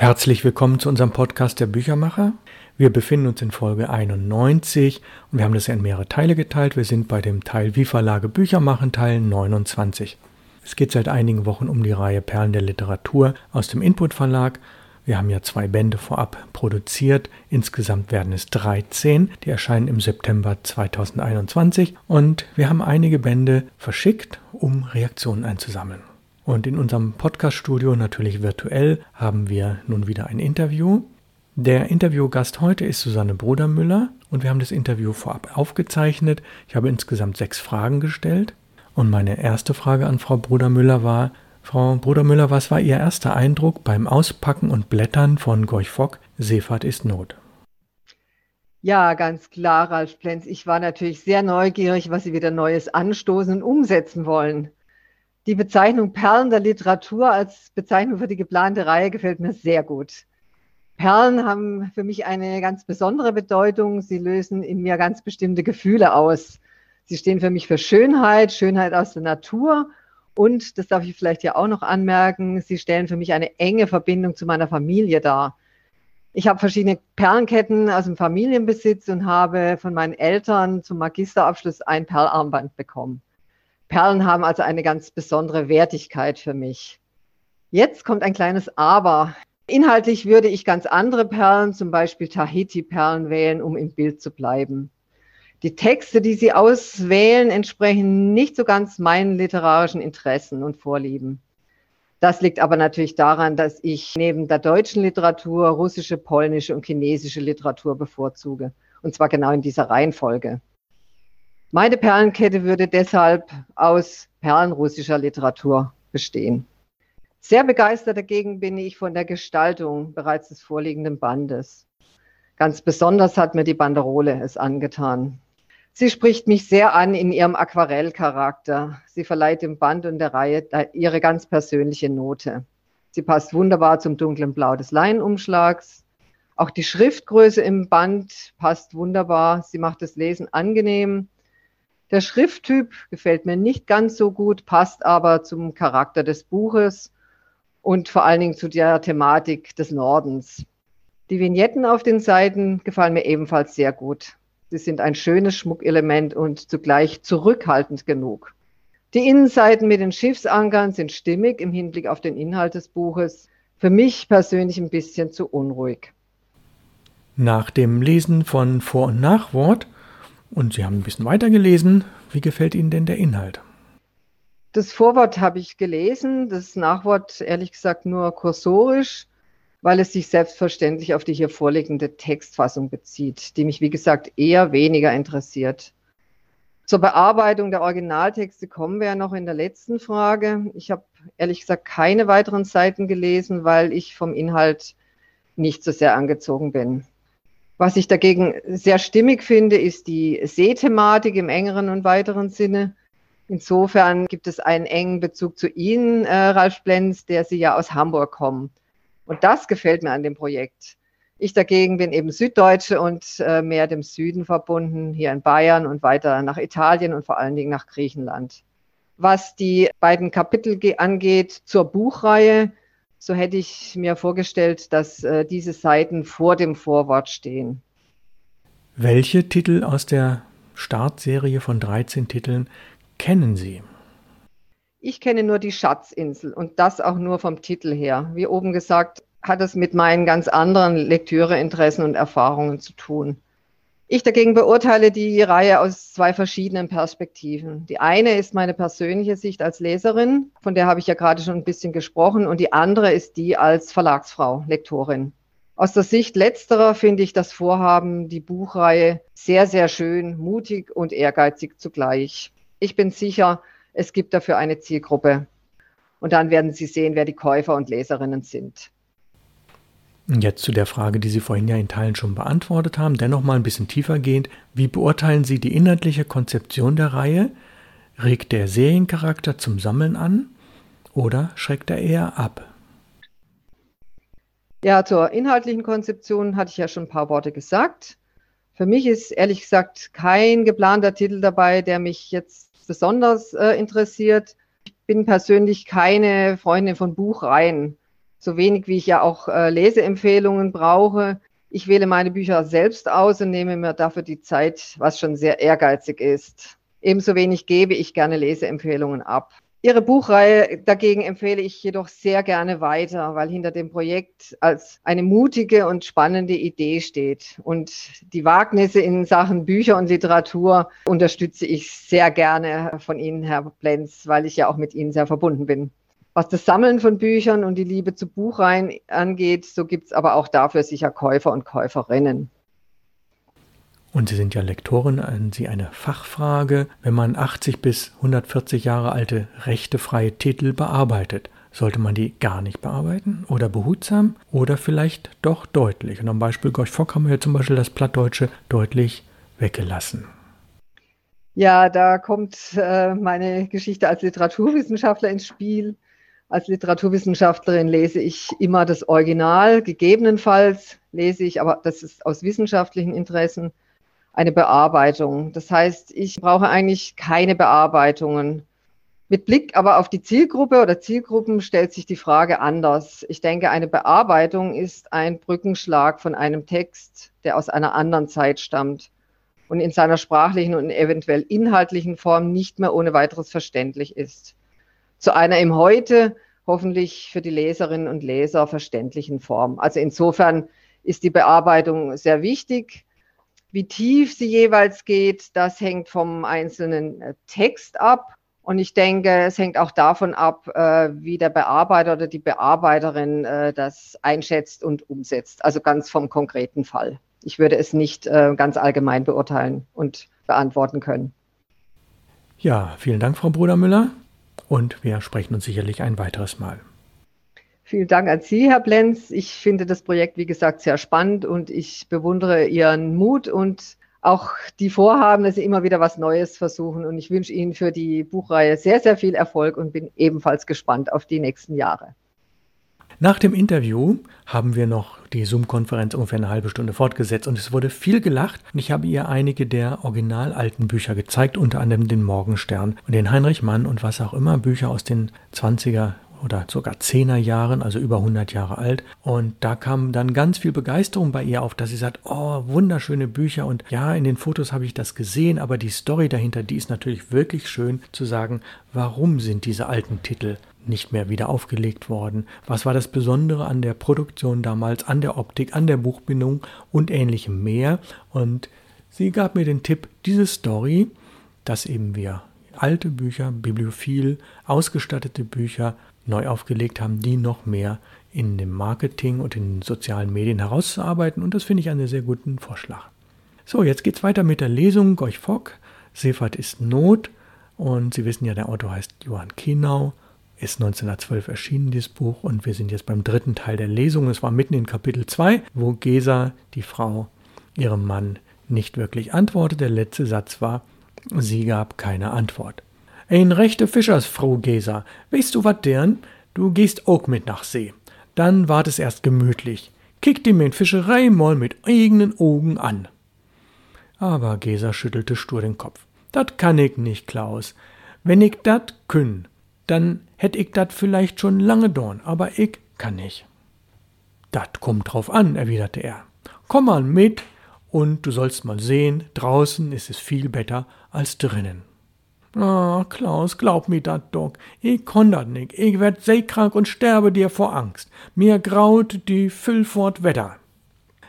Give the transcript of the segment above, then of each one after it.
Herzlich willkommen zu unserem Podcast der Büchermacher. Wir befinden uns in Folge 91 und wir haben das in mehrere Teile geteilt. Wir sind bei dem Teil Wie Verlage Bücher machen, Teil 29. Es geht seit einigen Wochen um die Reihe Perlen der Literatur aus dem Input Verlag. Wir haben ja zwei Bände vorab produziert. Insgesamt werden es 13. Die erscheinen im September 2021 und wir haben einige Bände verschickt, um Reaktionen einzusammeln. Und in unserem Podcast-Studio, natürlich virtuell, haben wir nun wieder ein Interview. Der Interviewgast heute ist Susanne Brudermüller und wir haben das Interview vorab aufgezeichnet. Ich habe insgesamt sechs Fragen gestellt. Und meine erste Frage an Frau Brudermüller war, Frau Brudermüller, was war Ihr erster Eindruck beim Auspacken und Blättern von Gorch Fock, Seefahrt ist Not? Ja, ganz klar, Ralf Plenz. Ich war natürlich sehr neugierig, was Sie wieder Neues anstoßen und umsetzen wollen. Die Bezeichnung Perlen der Literatur als Bezeichnung für die geplante Reihe gefällt mir sehr gut. Perlen haben für mich eine ganz besondere Bedeutung. Sie lösen in mir ganz bestimmte Gefühle aus. Sie stehen für mich für Schönheit, Schönheit aus der Natur. Und, das darf ich vielleicht ja auch noch anmerken, sie stellen für mich eine enge Verbindung zu meiner Familie dar. Ich habe verschiedene Perlenketten aus dem Familienbesitz und habe von meinen Eltern zum Magisterabschluss ein Perlarmband bekommen. Perlen haben also eine ganz besondere Wertigkeit für mich. Jetzt kommt ein kleines Aber. Inhaltlich würde ich ganz andere Perlen, zum Beispiel Tahiti-Perlen wählen, um im Bild zu bleiben. Die Texte, die Sie auswählen, entsprechen nicht so ganz meinen literarischen Interessen und Vorlieben. Das liegt aber natürlich daran, dass ich neben der deutschen Literatur russische, polnische und chinesische Literatur bevorzuge. Und zwar genau in dieser Reihenfolge. Meine Perlenkette würde deshalb aus Perlen russischer Literatur bestehen. Sehr begeistert dagegen bin ich von der Gestaltung bereits des vorliegenden Bandes. Ganz besonders hat mir die Banderole es angetan. Sie spricht mich sehr an in ihrem Aquarellcharakter. Sie verleiht dem Band und der Reihe ihre ganz persönliche Note. Sie passt wunderbar zum dunklen Blau des Leinenumschlags. Auch die Schriftgröße im Band passt wunderbar. Sie macht das Lesen angenehm der Schrifttyp gefällt mir nicht ganz so gut, passt aber zum Charakter des Buches und vor allen Dingen zu der Thematik des Nordens. Die Vignetten auf den Seiten gefallen mir ebenfalls sehr gut. Sie sind ein schönes Schmuckelement und zugleich zurückhaltend genug. Die Innenseiten mit den Schiffsankern sind stimmig im Hinblick auf den Inhalt des Buches. Für mich persönlich ein bisschen zu unruhig. Nach dem Lesen von Vor- und Nachwort und Sie haben ein bisschen weitergelesen. Wie gefällt Ihnen denn der Inhalt? Das Vorwort habe ich gelesen, das Nachwort ehrlich gesagt nur kursorisch, weil es sich selbstverständlich auf die hier vorliegende Textfassung bezieht, die mich, wie gesagt, eher weniger interessiert. Zur Bearbeitung der Originaltexte kommen wir ja noch in der letzten Frage. Ich habe ehrlich gesagt keine weiteren Seiten gelesen, weil ich vom Inhalt nicht so sehr angezogen bin. Was ich dagegen sehr stimmig finde, ist die Seethematik im engeren und weiteren Sinne. Insofern gibt es einen engen Bezug zu Ihnen, äh, Ralf Blenz, der Sie ja aus Hamburg kommen. Und das gefällt mir an dem Projekt. Ich dagegen bin eben Süddeutsche und äh, mehr dem Süden verbunden, hier in Bayern und weiter nach Italien und vor allen Dingen nach Griechenland. Was die beiden Kapitel angeht zur Buchreihe, so hätte ich mir vorgestellt, dass äh, diese Seiten vor dem Vorwort stehen. Welche Titel aus der Startserie von 13 Titeln kennen Sie? Ich kenne nur die Schatzinsel und das auch nur vom Titel her. Wie oben gesagt, hat es mit meinen ganz anderen Lektüreinteressen und Erfahrungen zu tun. Ich dagegen beurteile die Reihe aus zwei verschiedenen Perspektiven. Die eine ist meine persönliche Sicht als Leserin, von der habe ich ja gerade schon ein bisschen gesprochen, und die andere ist die als Verlagsfrau, Lektorin. Aus der Sicht letzterer finde ich das Vorhaben, die Buchreihe sehr, sehr schön, mutig und ehrgeizig zugleich. Ich bin sicher, es gibt dafür eine Zielgruppe. Und dann werden Sie sehen, wer die Käufer und Leserinnen sind. Jetzt zu der Frage, die Sie vorhin ja in Teilen schon beantwortet haben, dennoch mal ein bisschen tiefer gehend. Wie beurteilen Sie die inhaltliche Konzeption der Reihe? Regt der Seriencharakter zum Sammeln an oder schreckt er eher ab? Ja, zur inhaltlichen Konzeption hatte ich ja schon ein paar Worte gesagt. Für mich ist ehrlich gesagt kein geplanter Titel dabei, der mich jetzt besonders äh, interessiert. Ich bin persönlich keine Freundin von Buchreihen. So wenig wie ich ja auch äh, Leseempfehlungen brauche. Ich wähle meine Bücher selbst aus und nehme mir dafür die Zeit, was schon sehr ehrgeizig ist. Ebenso wenig gebe ich gerne Leseempfehlungen ab. Ihre Buchreihe dagegen empfehle ich jedoch sehr gerne weiter, weil hinter dem Projekt als eine mutige und spannende Idee steht. Und die Wagnisse in Sachen Bücher und Literatur unterstütze ich sehr gerne von Ihnen, Herr Plenz, weil ich ja auch mit Ihnen sehr verbunden bin. Was das Sammeln von Büchern und die Liebe zu Buchreihen angeht, so gibt es aber auch dafür sicher Käufer und Käuferinnen. Und Sie sind ja Lektorin, an Sie eine Fachfrage. Wenn man 80 bis 140 Jahre alte rechtefreie Titel bearbeitet, sollte man die gar nicht bearbeiten oder behutsam oder vielleicht doch deutlich? Und am Beispiel Gorch Fock haben wir ja zum Beispiel das Plattdeutsche deutlich weggelassen. Ja, da kommt äh, meine Geschichte als Literaturwissenschaftler ins Spiel. Als Literaturwissenschaftlerin lese ich immer das Original, gegebenenfalls lese ich, aber das ist aus wissenschaftlichen Interessen, eine Bearbeitung. Das heißt, ich brauche eigentlich keine Bearbeitungen. Mit Blick aber auf die Zielgruppe oder Zielgruppen stellt sich die Frage anders. Ich denke, eine Bearbeitung ist ein Brückenschlag von einem Text, der aus einer anderen Zeit stammt und in seiner sprachlichen und eventuell inhaltlichen Form nicht mehr ohne weiteres verständlich ist. Zu einer im Heute hoffentlich für die Leserinnen und Leser verständlichen Form. Also insofern ist die Bearbeitung sehr wichtig. Wie tief sie jeweils geht, das hängt vom einzelnen äh, Text ab. Und ich denke, es hängt auch davon ab, äh, wie der Bearbeiter oder die Bearbeiterin äh, das einschätzt und umsetzt. Also ganz vom konkreten Fall. Ich würde es nicht ganz allgemein beurteilen und beantworten können. Ja, vielen Dank, Frau Brudermüller. Und wir sprechen uns sicherlich ein weiteres Mal. Vielen Dank an Sie, Herr Blenz. Ich finde das Projekt, wie gesagt, sehr spannend und ich bewundere Ihren Mut und auch die Vorhaben, dass Sie immer wieder was Neues versuchen. Und ich wünsche Ihnen für die Buchreihe sehr, sehr viel Erfolg und bin ebenfalls gespannt auf die nächsten Jahre. Nach dem Interview haben wir noch die Zoom-Konferenz ungefähr eine halbe Stunde fortgesetzt und es wurde viel gelacht. Und ich habe ihr einige der original alten Bücher gezeigt, unter anderem den Morgenstern und den Heinrich Mann und was auch immer, Bücher aus den 20er oder sogar 10er Jahren, also über 100 Jahre alt. Und da kam dann ganz viel Begeisterung bei ihr auf, dass sie sagt, oh, wunderschöne Bücher. Und ja, in den Fotos habe ich das gesehen, aber die Story dahinter, die ist natürlich wirklich schön zu sagen, warum sind diese alten Titel nicht mehr wieder aufgelegt worden? Was war das Besondere an der Produktion damals, an der Optik, an der Buchbindung und ähnlichem mehr? Und sie gab mir den Tipp, diese Story, dass eben wir alte Bücher, bibliophil ausgestattete Bücher neu aufgelegt haben, die noch mehr in dem Marketing und in den sozialen Medien herauszuarbeiten. Und das finde ich einen sehr guten Vorschlag. So, jetzt geht es weiter mit der Lesung. Gorch Fock, Seefahrt ist Not. Und Sie wissen ja, der Autor heißt Johann Kienau. Ist 1912 erschienen, dieses Buch. Und wir sind jetzt beim dritten Teil der Lesung. Es war mitten in Kapitel 2, wo Gesa, die Frau, ihrem Mann nicht wirklich antwortet. Der letzte Satz war, sie gab keine Antwort. Ein rechte Fischersfrau, Gesa. Weißt du wat deren? Du gehst auch mit nach See. Dann wart es erst gemütlich. Kick dir mein Fischerei mal mit eigenen Augen an. Aber Gesa schüttelte stur den Kopf. Dat kann ich nicht, Klaus. Wenn ich dat künn, dann hätt ich dat vielleicht schon lange dorn, aber ich kann nicht. Dat kommt drauf an, erwiderte er. Komm mal mit, und du sollst mal sehen, draußen ist es viel besser als drinnen. Ah, Klaus, glaub mir dat doch. Ich konn dat nix. Ich werd seekrank und sterbe dir vor Angst. Mir graut die Füllfort Wetter.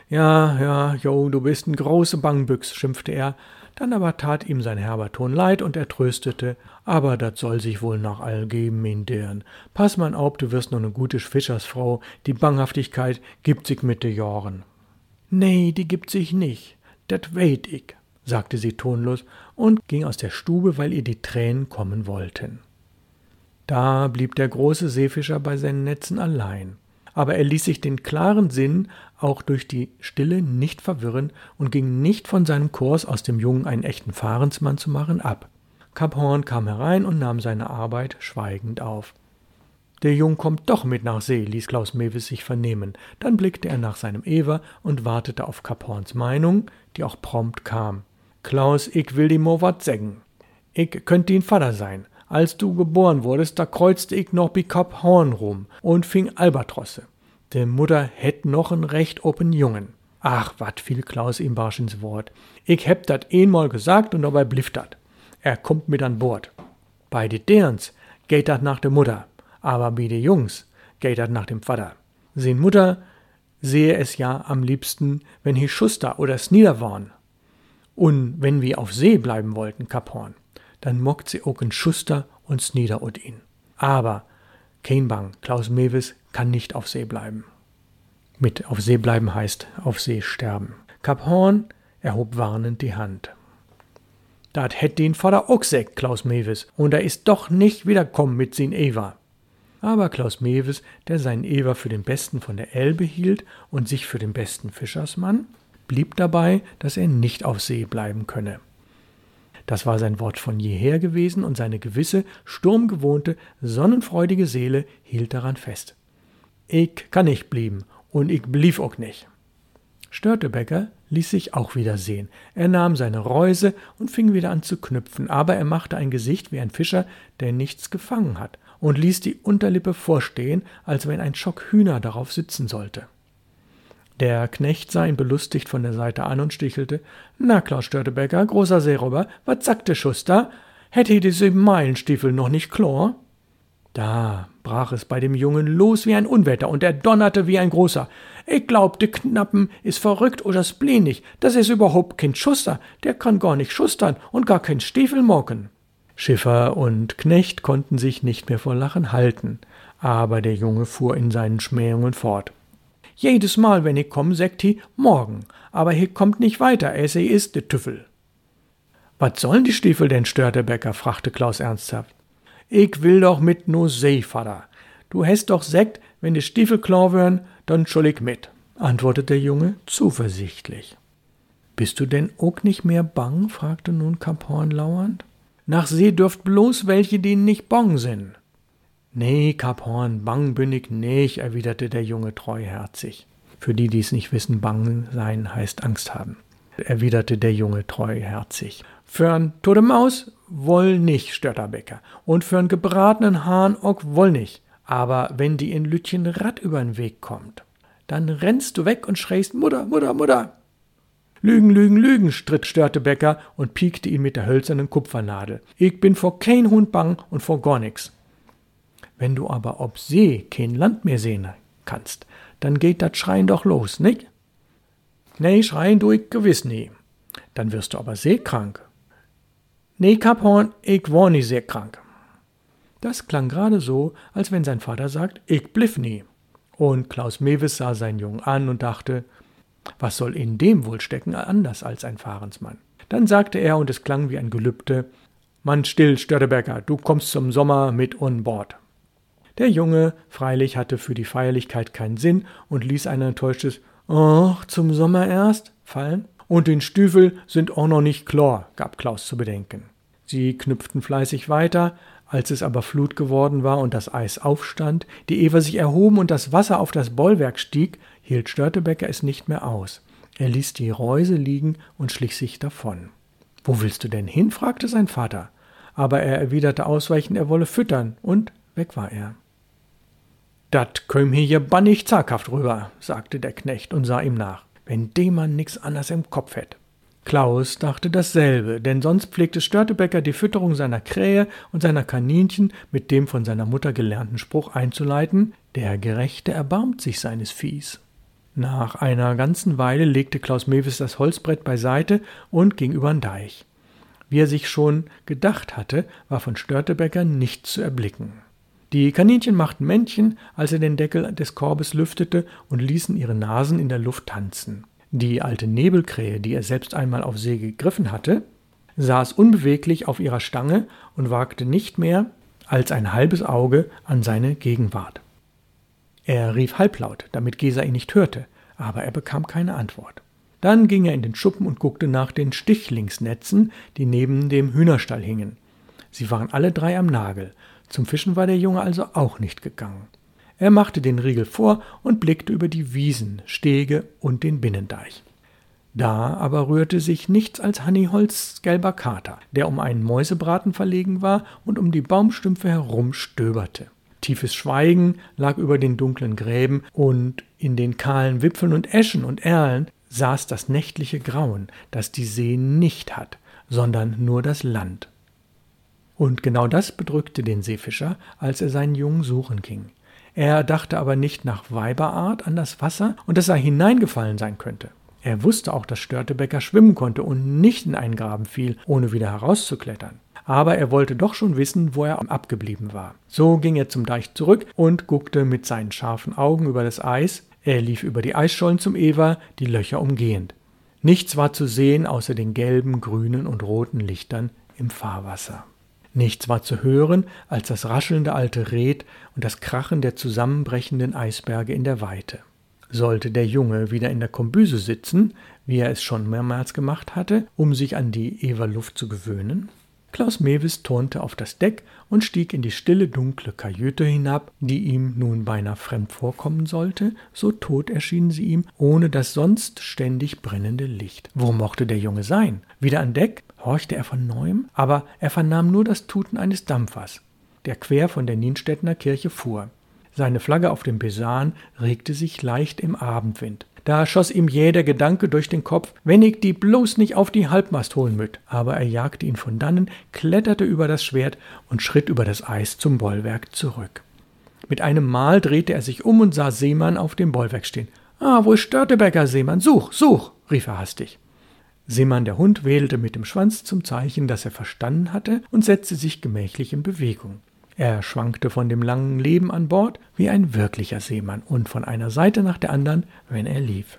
Ja, ja, jo, du bist n große Bangbüchs, schimpfte er. Dann aber tat ihm sein herber Ton leid und er tröstete. Aber dat soll sich wohl nach all geben in deren. Pass man auf, du wirst noch ne gute Fischersfrau. Die Banghaftigkeit gibt sich mit de Jahren. Nee, die gibt sich nicht. Dat weet ich sagte sie tonlos und ging aus der Stube, weil ihr die Tränen kommen wollten. Da blieb der große Seefischer bei seinen Netzen allein. Aber er ließ sich den klaren Sinn auch durch die Stille nicht verwirren und ging nicht von seinem Kurs, aus dem Jungen einen echten Fahrensmann zu machen, ab. Kap Horn kam herein und nahm seine Arbeit schweigend auf. Der Jung kommt doch mit nach See, ließ Klaus Mewis sich vernehmen. Dann blickte er nach seinem Ewer und wartete auf Kap Horns Meinung, die auch prompt kam. Klaus, ich will die mo wat sägen. Ich könnt din Vater sein, Als du geboren wurdest, da kreuzte ich noch bi Kap Horn rum und fing Albatrosse. De Mutter hätt noch en recht open Jungen. Ach, wat fiel Klaus ihm barsch ins Wort. Ich heb dat einmal gesagt und dabei bliff dat. Er kommt mit an Bord. Bei de Derns geht dat nach de Mutter, aber bi de Jungs geht dat nach dem Vater. Sin Mutter sehe es ja am liebsten, wenn hi Schuster oder Snieder waren. Und wenn wir auf See bleiben wollten, Kaphorn, dann mockt sie auch en Schuster und Snieder und ihn. Aber kein Bang, Klaus Mewes kann nicht auf See bleiben. Mit auf See bleiben heißt auf See sterben. Kaphorn erhob warnend die Hand. Dat hätt den Vater auch sägt, Klaus Mewes, und er ist doch nicht wiederkommen mit sin Eva. Aber Klaus Mewes, der seinen Eva für den Besten von der Elbe hielt und sich für den besten Fischersmann, blieb dabei, dass er nicht auf See bleiben könne. Das war sein Wort von jeher gewesen, und seine gewisse, sturmgewohnte, sonnenfreudige Seele hielt daran fest. Ich kann nicht blieben, und ich blieb auch nicht. Störtebecker ließ sich auch wieder sehen. Er nahm seine Reuse und fing wieder an zu knüpfen, aber er machte ein Gesicht wie ein Fischer, der nichts gefangen hat, und ließ die Unterlippe vorstehen, als wenn ein Schock Hühner darauf sitzen sollte. Der Knecht sah ihn belustigt von der Seite an und stichelte. Na, Klaus Störtebecker, großer Seeräuber, was sagt der Schuster? Hätte die sieben Meilenstiefel noch nicht Chlor? Da brach es bei dem Jungen los wie ein Unwetter und er donnerte wie ein großer. Ich glaub, de Knappen is verrückt oder spleenig. Das is überhaupt kein Schuster. Der kann gar nicht schustern und gar kein Stiefel mocken. Schiffer und Knecht konnten sich nicht mehr vor Lachen halten, aber der Junge fuhr in seinen Schmähungen fort. Jedes Mal, wenn ich komm, sagt hi morgen, aber hi kommt nicht weiter, es is de Tüffel. Was sollen die Stiefel denn, stört der Bäcker, fragte Klaus ernsthaft. Ich will doch mit no See, Vater. Du hast doch Sekt, wenn die Stiefel klar wären, dann schul ich mit, antwortete der Junge zuversichtlich. Bist du denn auch nicht mehr bang? fragte nun Kaphorn lauernd. Nach See dürft bloß welche, die nicht bong sind. Nee, Kaphorn, bang bin ich nicht, erwiderte der Junge treuherzig. Für die, die es nicht wissen, bang sein heißt Angst haben, erwiderte der Junge treuherzig. Für'n tote Maus woll nicht, Störterbäcker. Und für'n gebratenen Hahn auch woll nicht. Aber wenn die in Lütchen Rad übern Weg kommt, dann rennst du weg und schreist Mutter, Mutter, Mutter. Lügen, Lügen, Lügen, stritt Störtebecker und piekte ihn mit der hölzernen Kupfernadel. Ich bin vor kein Hund bang und vor gar nix. Wenn du aber ob See kein Land mehr sehen kannst, dann geht dat Schreien doch los, nicht? Nee, schreien du ich gewiss nie. Dann wirst du aber seekrank Nee, Kaphorn, ich war nie sehr krank. Das klang gerade so, als wenn sein Vater sagt, ich bliff nie. Und Klaus Mewes sah seinen Jungen an und dachte, was soll in dem wohl stecken, anders als ein Fahrensmann? Dann sagte er, und es klang wie ein Gelübde, Mann still, Störtebecker, du kommst zum Sommer mit on Bord. Der Junge freilich hatte für die Feierlichkeit keinen Sinn und ließ ein enttäuschtes »Och, zum Sommer erst« fallen. Und den Stiefel sind auch noch nicht klar, gab Klaus zu bedenken. Sie knüpften fleißig weiter, als es aber Flut geworden war und das Eis aufstand, die Eva sich erhoben und das Wasser auf das Bollwerk stieg, hielt Störtebecker es nicht mehr aus. Er ließ die Reuse liegen und schlich sich davon. Wo willst du denn hin? fragte sein Vater. Aber er erwiderte ausweichend, er wolle füttern, und weg war er. Dat köm hier bannig zaghaft rüber, sagte der Knecht und sah ihm nach, wenn dem Mann nix anders im Kopf hätt. Klaus dachte dasselbe, denn sonst pflegte Störtebecker die Fütterung seiner Krähe und seiner Kaninchen mit dem von seiner Mutter gelernten Spruch einzuleiten, der Gerechte erbarmt sich seines Viehs. Nach einer ganzen Weile legte Klaus Mewis das Holzbrett beiseite und ging übern Deich. Wie er sich schon gedacht hatte, war von Störtebecker nichts zu erblicken. Die Kaninchen machten Männchen, als er den Deckel des Korbes lüftete, und ließen ihre Nasen in der Luft tanzen. Die alte Nebelkrähe, die er selbst einmal auf See gegriffen hatte, saß unbeweglich auf ihrer Stange und wagte nicht mehr als ein halbes Auge an seine Gegenwart. Er rief halblaut, damit Gesa ihn nicht hörte, aber er bekam keine Antwort. Dann ging er in den Schuppen und guckte nach den Stichlingsnetzen, die neben dem Hühnerstall hingen. Sie waren alle drei am Nagel. Zum Fischen war der Junge also auch nicht gegangen. Er machte den Riegel vor und blickte über die Wiesen, Stege und den Binnendeich. Da aber rührte sich nichts als Hanniholz gelber Kater, der um einen Mäusebraten verlegen war und um die Baumstümpfe herum stöberte. Tiefes Schweigen lag über den dunklen Gräben, und in den kahlen Wipfeln und Eschen und Erlen saß das nächtliche Grauen, das die See nicht hat, sondern nur das Land. Und genau das bedrückte den Seefischer, als er seinen Jungen suchen ging. Er dachte aber nicht nach Weiberart an das Wasser und dass er hineingefallen sein könnte. Er wusste auch, dass Störtebecker schwimmen konnte und nicht in einen Graben fiel, ohne wieder herauszuklettern. Aber er wollte doch schon wissen, wo er abgeblieben war. So ging er zum Deich zurück und guckte mit seinen scharfen Augen über das Eis. Er lief über die Eisschollen zum Ewer, die Löcher umgehend. Nichts war zu sehen außer den gelben, grünen und roten Lichtern im Fahrwasser. Nichts war zu hören als das raschelnde alte Red und das Krachen der zusammenbrechenden Eisberge in der Weite. Sollte der Junge wieder in der Kombüse sitzen, wie er es schon mehrmals gemacht hatte, um sich an die Ewerluft zu gewöhnen? Klaus Mewis turnte auf das Deck und stieg in die stille, dunkle Kajüte hinab, die ihm nun beinahe fremd vorkommen sollte, so tot erschien sie ihm, ohne das sonst ständig brennende Licht. Wo mochte der Junge sein? Wieder an Deck? Horchte er von neuem, aber er vernahm nur das Tuten eines Dampfers, der quer von der Nienstädtner Kirche fuhr. Seine Flagge auf dem Besan regte sich leicht im Abendwind. Da schoss ihm jäh der Gedanke durch den Kopf, wenn ich die bloß nicht auf die Halbmast holen müt. Aber er jagte ihn von dannen, kletterte über das Schwert und schritt über das Eis zum Bollwerk zurück. Mit einem Mal drehte er sich um und sah Seemann auf dem Bollwerk stehen. Ah, wo ist Störtebecker, Seemann? Such, such, rief er hastig. Seemann der Hund wedelte mit dem Schwanz zum Zeichen, dass er verstanden hatte, und setzte sich gemächlich in Bewegung. Er schwankte von dem langen Leben an Bord wie ein wirklicher Seemann und von einer Seite nach der anderen, wenn er lief.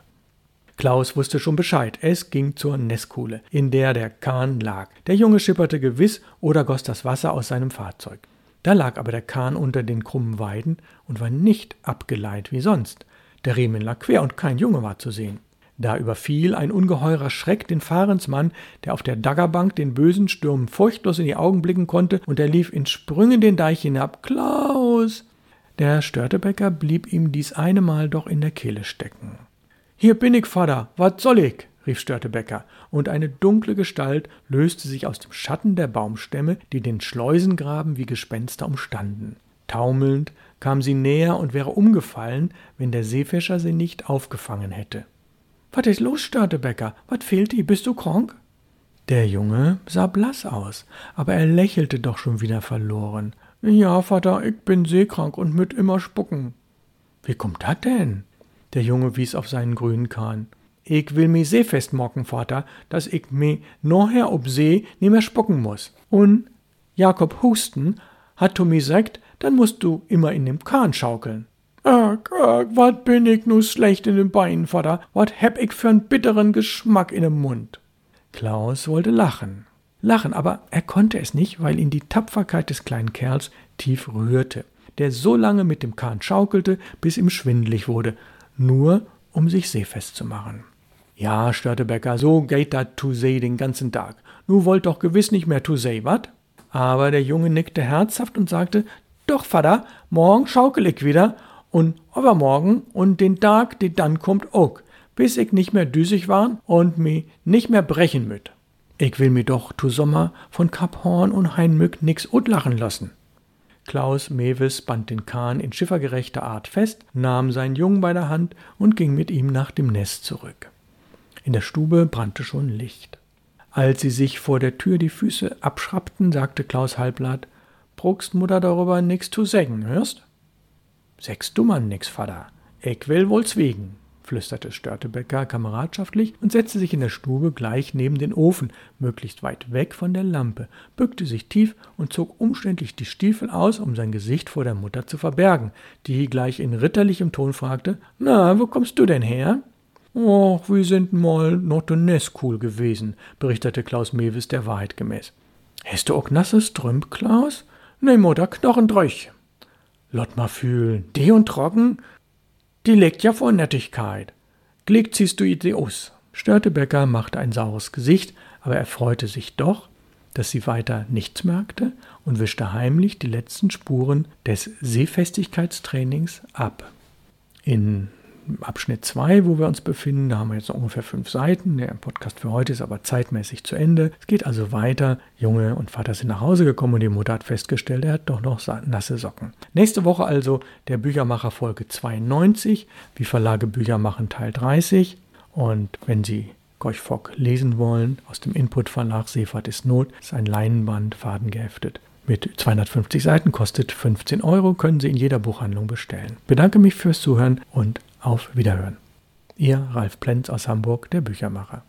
Klaus wusste schon Bescheid. Es ging zur Nesskuhle, in der der Kahn lag. Der Junge schipperte gewiss oder goss das Wasser aus seinem Fahrzeug. Da lag aber der Kahn unter den krummen Weiden und war nicht abgeleiht wie sonst. Der Riemen lag quer und kein Junge war zu sehen. Da überfiel ein ungeheurer Schreck den Fahrensmann, der auf der Daggerbank den bösen Stürmen furchtlos in die Augen blicken konnte, und er lief in Sprüngen den Deich hinab. Klaus! Der Störtebecker blieb ihm dies eine Mal doch in der Kehle stecken. Hier bin ich, Vater, wat soll ich? rief Störtebecker, und eine dunkle Gestalt löste sich aus dem Schatten der Baumstämme, die den Schleusengraben wie Gespenster umstanden. Taumelnd kam sie näher und wäre umgefallen, wenn der Seefischer sie nicht aufgefangen hätte. Was ist los, Störtebecker? Was fehlt dir? Bist du krank? Der Junge sah blass aus, aber er lächelte doch schon wieder verloren. Ja, Vater, ich bin seekrank und müt immer spucken. Wie kommt dat denn? Der Junge wies auf seinen grünen Kahn. Ich will mi seefest mocken, Vater, dass ich mi nachher ob See nimmer spucken muss. Und Jakob Husten hat to mi sagt, dann musst du immer in dem Kahn schaukeln. Ach, ach, wat bin ich nu schlecht in den Beinen, Vater? Wat heb ich für'n bitteren Geschmack in dem Mund? Klaus wollte lachen. Lachen, aber er konnte es nicht, weil ihn die Tapferkeit des kleinen Kerls tief rührte, der so lange mit dem Kahn schaukelte, bis ihm schwindlig wurde, nur um sich seefest zu machen. Ja, störte Becker, so geht dat to see den ganzen Tag. Nu wollt doch gewiss nicht mehr to see, wat? Aber der Junge nickte herzhaft und sagte, doch, Vater, morgen schaukel ich wieder und übermorgen und den Tag, die dann kommt auch, bis ich nicht mehr düsig war und mi nicht mehr brechen müt. Ich will mi doch zu Sommer von Kap Horn und Heinmück nix utlachen lassen. Klaus Mewes band den Kahn in schiffergerechter Art fest, nahm seinen Jungen bei der Hand und ging mit ihm nach dem Nest zurück. In der Stube brannte schon Licht. Als sie sich vor der Tür die Füße abschrappten, sagte Klaus halblaut, Bruckst Mutter darüber nix zu sägen, hörst? Sechs Dummern nix, Vater. Ich will wohl's wegen, flüsterte Störtebecker kameradschaftlich und setzte sich in der Stube gleich neben den Ofen, möglichst weit weg von der Lampe, bückte sich tief und zog umständlich die Stiefel aus, um sein Gesicht vor der Mutter zu verbergen, die gleich in ritterlichem Ton fragte: Na, wo kommst du denn her? Och, wir sind mal noch de Neskul gewesen, berichtete Klaus Mewis der Wahrheit gemäß. Hast du auch nasse Strümp, Klaus? Ne, Mutter, Knochendröch. Lot mal fühlen. Die und trocken? Die legt ja vor Nettigkeit. Glick ziehst du die aus. Störtebecker machte ein saures Gesicht, aber er freute sich doch, dass sie weiter nichts merkte und wischte heimlich die letzten Spuren des Seefestigkeitstrainings ab. In Abschnitt 2, wo wir uns befinden. Da haben wir jetzt noch ungefähr fünf Seiten. Der Podcast für heute ist aber zeitmäßig zu Ende. Es geht also weiter. Junge und Vater sind nach Hause gekommen und die Mutter hat festgestellt, er hat doch noch nasse Socken. Nächste Woche also der Büchermacher Folge 92, wie Verlage Bücher machen Teil 30. Und wenn Sie Gorch Fock lesen wollen, aus dem Input Verlag Seefahrt ist Not, ist ein Leinenband, fadengeheftet. Mit 250 Seiten kostet 15 Euro, können Sie in jeder Buchhandlung bestellen. Bedanke mich fürs Zuhören und auf Wiederhören. Ihr Ralf Plenz aus Hamburg, der Büchermacher.